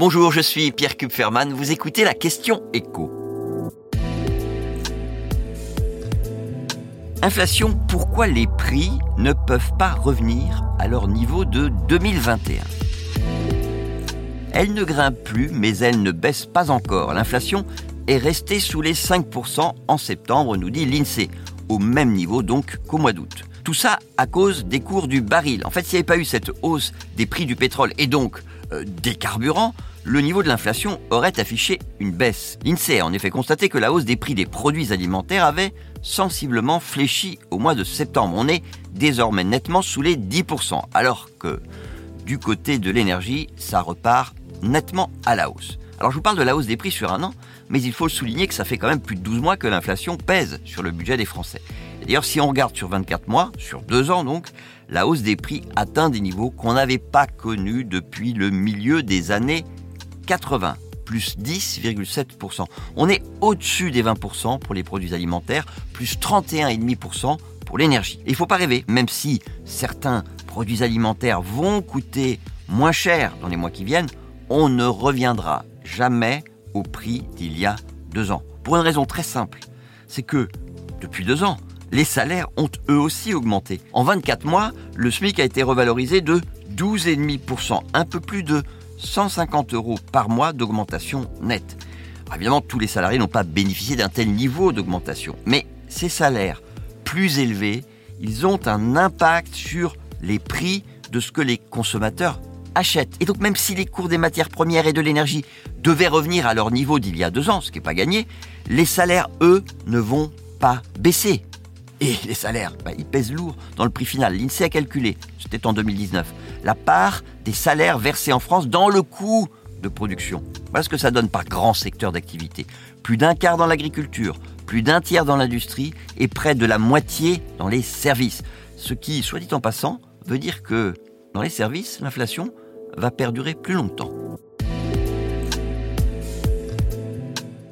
Bonjour, je suis Pierre Kupferman, vous écoutez la question écho. Inflation, pourquoi les prix ne peuvent pas revenir à leur niveau de 2021 Elle ne grimpe plus, mais elle ne baisse pas encore. L'inflation est restée sous les 5% en septembre, nous dit l'INSEE, au même niveau donc qu'au mois d'août. Tout ça à cause des cours du baril. En fait, s'il n'y avait pas eu cette hausse des prix du pétrole et donc euh, des carburants, le niveau de l'inflation aurait affiché une baisse. L'INSEE a en effet constaté que la hausse des prix des produits alimentaires avait sensiblement fléchi au mois de septembre. On est désormais nettement sous les 10%, alors que du côté de l'énergie, ça repart nettement à la hausse. Alors je vous parle de la hausse des prix sur un an, mais il faut souligner que ça fait quand même plus de 12 mois que l'inflation pèse sur le budget des Français. D'ailleurs, si on regarde sur 24 mois, sur deux ans donc, la hausse des prix atteint des niveaux qu'on n'avait pas connus depuis le milieu des années 80 plus 10,7%. On est au-dessus des 20% pour les produits alimentaires, plus 31,5% pour l'énergie. Il ne faut pas rêver, même si certains produits alimentaires vont coûter moins cher dans les mois qui viennent, on ne reviendra jamais au prix d'il y a deux ans. Pour une raison très simple, c'est que depuis deux ans, les salaires ont eux aussi augmenté. En 24 mois, le SMIC a été revalorisé de 12,5%, un peu plus de 150 euros par mois d'augmentation nette. évidemment, tous les salariés n'ont pas bénéficié d'un tel niveau d'augmentation, mais ces salaires plus élevés, ils ont un impact sur les prix de ce que les consommateurs achètent. Et donc même si les cours des matières premières et de l'énergie devaient revenir à leur niveau d'il y a deux ans, ce qui n'est pas gagné, les salaires, eux, ne vont pas baisser. Et les salaires, bah, ils pèsent lourd dans le prix final. L'INSEE a calculé, c'était en 2019, la part des salaires versés en France dans le coût de production. Voilà ce que ça donne par grand secteur d'activité. Plus d'un quart dans l'agriculture, plus d'un tiers dans l'industrie et près de la moitié dans les services. Ce qui, soit dit en passant, veut dire que dans les services, l'inflation va perdurer plus longtemps.